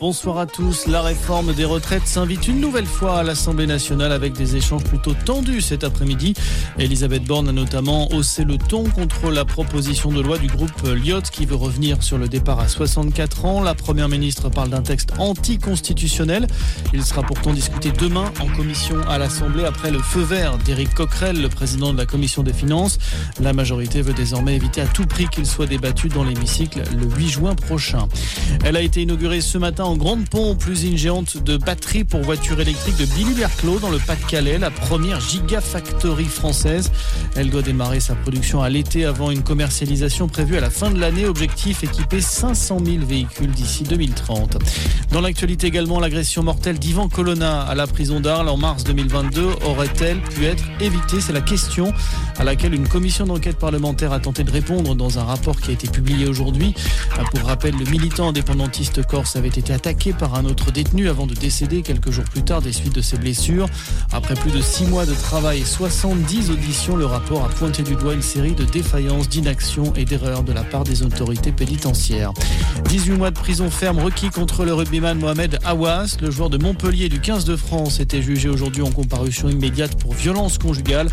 Bonsoir à tous. La réforme des retraites s'invite une nouvelle fois à l'Assemblée nationale avec des échanges plutôt tendus cet après-midi. Elisabeth Borne a notamment haussé le ton contre la proposition de loi du groupe Lyot qui veut revenir sur le départ à 64 ans. La première ministre parle d'un texte anticonstitutionnel. Il sera pourtant discuté demain en commission à l'Assemblée après le feu vert d'Éric Coquerel, le président de la commission des finances. La majorité veut désormais éviter à tout prix qu'il soit débattu dans l'hémicycle le 8 juin prochain. Elle a été inaugurée ce matin en grande pompe, l'usine géante de batteries pour voitures électriques de Billy Berclos dans le Pas-de-Calais, la première gigafactory française. Elle doit démarrer sa production à l'été avant une commercialisation prévue à la fin de l'année. Objectif équiper 500 000 véhicules d'ici 2030. Dans l'actualité également, l'agression mortelle d'Ivan Colonna à la prison d'Arles en mars 2022 aurait-elle pu être évitée? C'est la question à laquelle une commission d'enquête parlementaire a tenté de répondre dans un rapport qui a été publié aujourd'hui. Pour rappel, le militant indépendantiste corse avait été attaqué par un autre détenu avant de décéder quelques jours plus tard des suites de ses blessures. Après plus de six mois de travail et 70 auditions, le rapport a pointé du doigt une série de défaillances, d'inaction et d'erreurs de la part des autorités pénitentiaires. 18 mois de prison ferme requis contre le rugbyman Mohamed Awas. Le joueur de Montpellier du 15 de France était jugé aujourd'hui en comparution immédiate pour violence conjugale.